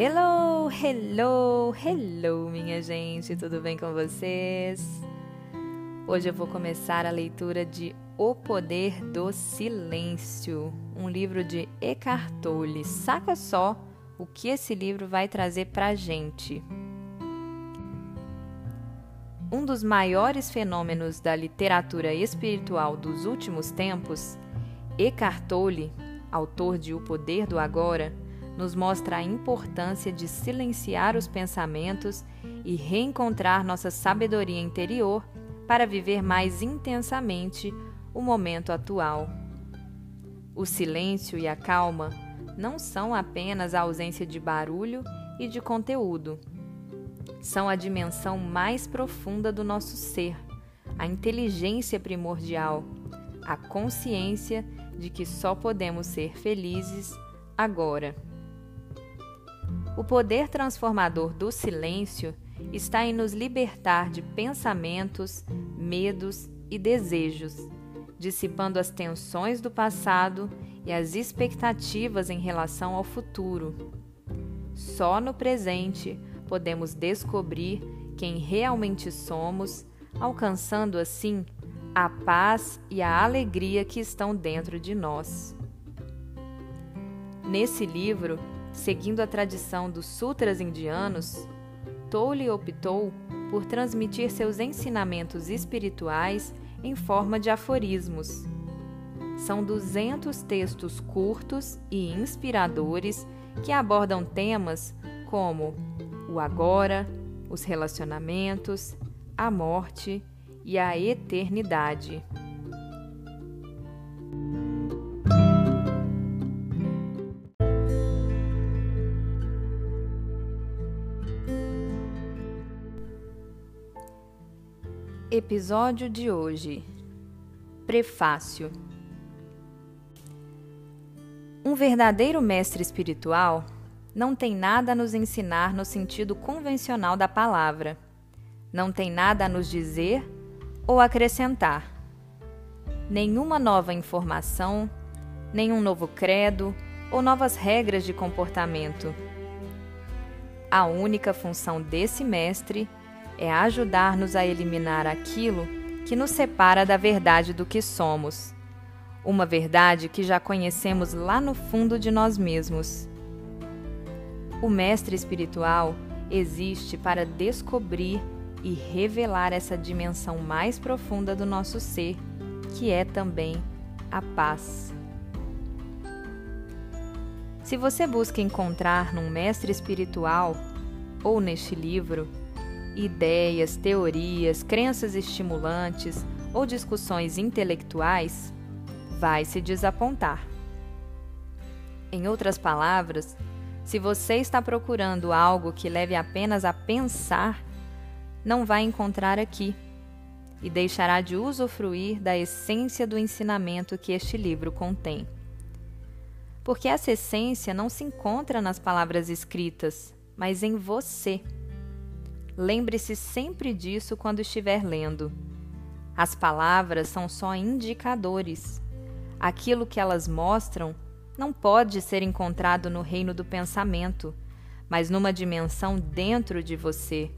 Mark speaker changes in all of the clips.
Speaker 1: Hello, hello, hello, minha gente, tudo bem com vocês? Hoje eu vou começar a leitura de O Poder do Silêncio, um livro de Eckhart Tolle. Saca só o que esse livro vai trazer pra gente. Um dos maiores fenômenos da literatura espiritual dos últimos tempos, Eckhart Tolle, autor de O Poder do Agora, nos mostra a importância de silenciar os pensamentos e reencontrar nossa sabedoria interior para viver mais intensamente o momento atual. O silêncio e a calma não são apenas a ausência de barulho e de conteúdo. São a dimensão mais profunda do nosso ser, a inteligência primordial, a consciência de que só podemos ser felizes agora. O poder transformador do silêncio está em nos libertar de pensamentos, medos e desejos, dissipando as tensões do passado e as expectativas em relação ao futuro. Só no presente podemos descobrir quem realmente somos, alcançando assim a paz e a alegria que estão dentro de nós. Nesse livro, seguindo a tradição dos sutras indianos, Tolle optou por transmitir seus ensinamentos espirituais em forma de aforismos. São 200 textos curtos e inspiradores que abordam temas como o agora, os relacionamentos, a morte e a eternidade. Episódio de hoje Prefácio Um verdadeiro mestre espiritual não tem nada a nos ensinar no sentido convencional da palavra, não tem nada a nos dizer ou acrescentar. Nenhuma nova informação, nenhum novo credo ou novas regras de comportamento. A única função desse mestre é ajudar-nos a eliminar aquilo que nos separa da verdade do que somos. Uma verdade que já conhecemos lá no fundo de nós mesmos. O mestre espiritual existe para descobrir e revelar essa dimensão mais profunda do nosso ser, que é também a paz. Se você busca encontrar num mestre espiritual ou neste livro ideias, teorias, crenças estimulantes ou discussões intelectuais, vai se desapontar. Em outras palavras, se você está procurando algo que leve apenas a pensar, não vai encontrar aqui e deixará de usufruir da essência do ensinamento que este livro contém. Porque essa essência não se encontra nas palavras escritas, mas em você. Lembre-se sempre disso quando estiver lendo. As palavras são só indicadores. Aquilo que elas mostram não pode ser encontrado no reino do pensamento, mas numa dimensão dentro de você,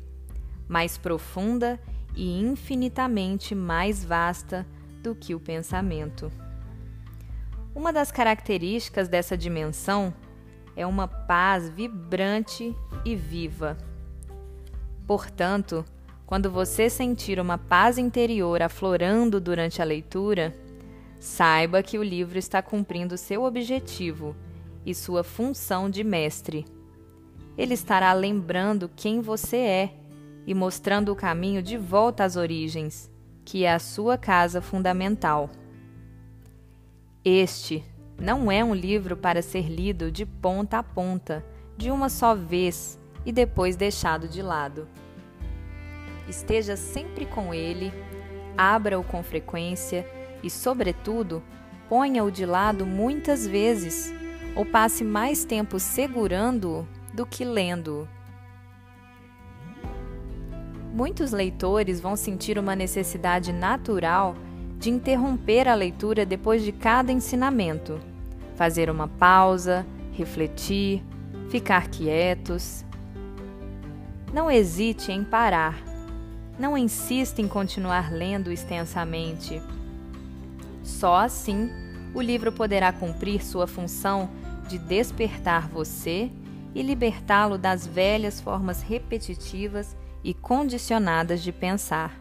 Speaker 1: mais profunda e infinitamente mais vasta do que o pensamento. Uma das características dessa dimensão é uma paz vibrante e viva. Portanto, quando você sentir uma paz interior aflorando durante a leitura, saiba que o livro está cumprindo seu objetivo e sua função de mestre. Ele estará lembrando quem você é e mostrando o caminho de volta às origens, que é a sua casa fundamental. Este não é um livro para ser lido de ponta a ponta, de uma só vez e depois deixado de lado. Esteja sempre com ele, abra-o com frequência e, sobretudo, ponha-o de lado muitas vezes ou passe mais tempo segurando-o do que lendo-o. Muitos leitores vão sentir uma necessidade natural de interromper a leitura depois de cada ensinamento, fazer uma pausa, refletir, ficar quietos. Não hesite em parar. Não insista em continuar lendo extensamente. Só assim o livro poderá cumprir sua função de despertar você e libertá-lo das velhas formas repetitivas e condicionadas de pensar.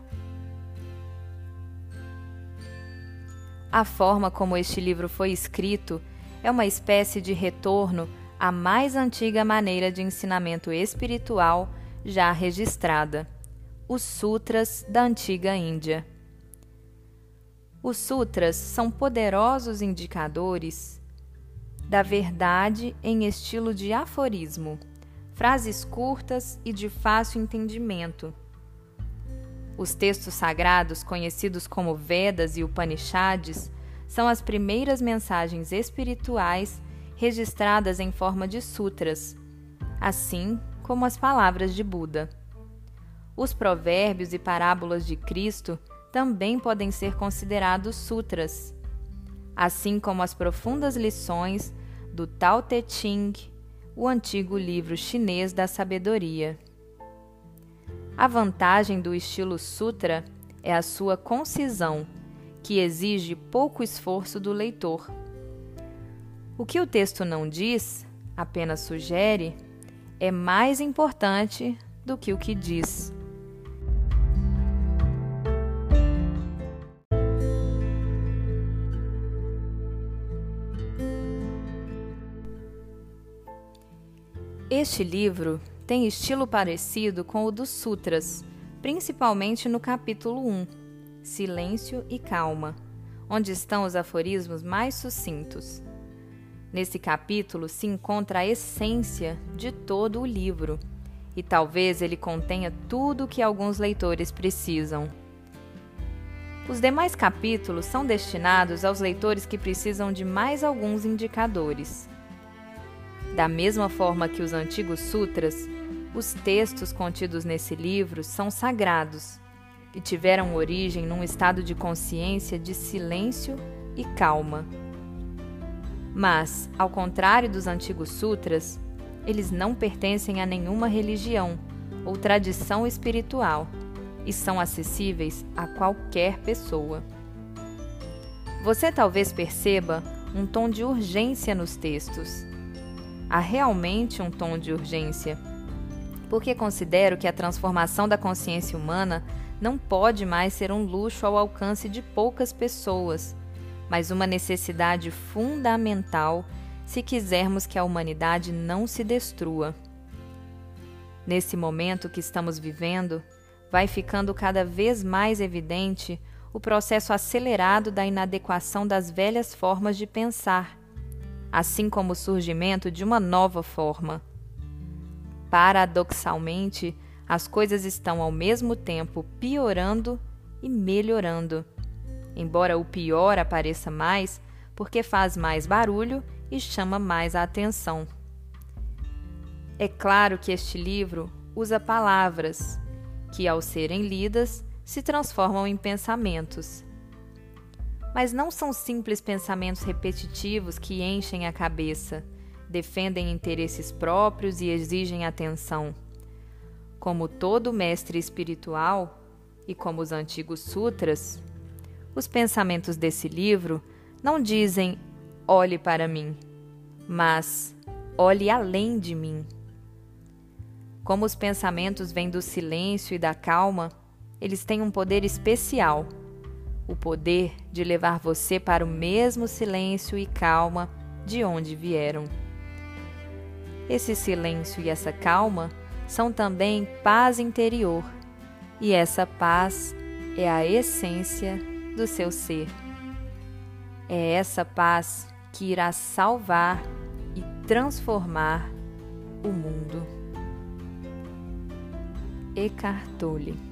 Speaker 1: A forma como este livro foi escrito é uma espécie de retorno à mais antiga maneira de ensinamento espiritual já registrada, os Sutras da antiga Índia. Os sutras são poderosos indicadores da verdade em estilo de aforismo, frases curtas e de fácil entendimento. Os textos sagrados, conhecidos como Vedas e Upanishads, são as primeiras mensagens espirituais registradas em forma de sutras, assim como as palavras de Buda. Os provérbios e parábolas de Cristo também podem ser considerados sutras, assim como as profundas lições do Tao Te Ching, o antigo livro chinês da sabedoria. A vantagem do estilo sutra é a sua concisão, que exige pouco esforço do leitor. O que o texto não diz, apenas sugere, é mais importante do que o que diz. Este livro tem estilo parecido com o dos Sutras, principalmente no capítulo 1, Silêncio e Calma, onde estão os aforismos mais sucintos. Nesse capítulo se encontra a essência de todo o livro, e talvez ele contenha tudo o que alguns leitores precisam. Os demais capítulos são destinados aos leitores que precisam de mais alguns indicadores. Da mesma forma que os antigos sutras, os textos contidos nesse livro são sagrados e tiveram origem num estado de consciência de silêncio e calma. Mas, ao contrário dos antigos sutras, eles não pertencem a nenhuma religião ou tradição espiritual e são acessíveis a qualquer pessoa. Você talvez perceba um tom de urgência nos textos há realmente um tom de urgência, porque considero que a transformação da consciência humana não pode mais ser um luxo ao alcance de poucas pessoas, mas uma necessidade fundamental se quisermos que a humanidade não se destrua. Nesse momento que estamos vivendo, vai ficando cada vez mais evidente o processo acelerado da inadequação das velhas formas de pensar assim como o surgimento de uma nova forma. Paradoxalmente, as coisas estão ao mesmo tempo piorando e melhorando, embora o pior apareça mais porque faz mais barulho e chama mais a atenção. É claro que este livro usa palavras que, ao serem lidas, se transformam em pensamentos mas não são simples pensamentos repetitivos que enchem a cabeça, defendem interesses próprios e exigem atenção. Como todo mestre espiritual, e como os antigos sutras, os pensamentos desse livro não dizem olhe para mim, mas olhe além de mim. Como os pensamentos vêm do silêncio e da calma, eles têm um poder especial o poder de levar você para o mesmo silêncio e calma de onde vieram. Esse silêncio e essa calma são também paz interior, e essa paz é a essência do seu ser. É essa paz que irá salvar e transformar o mundo. Eckhart Tolle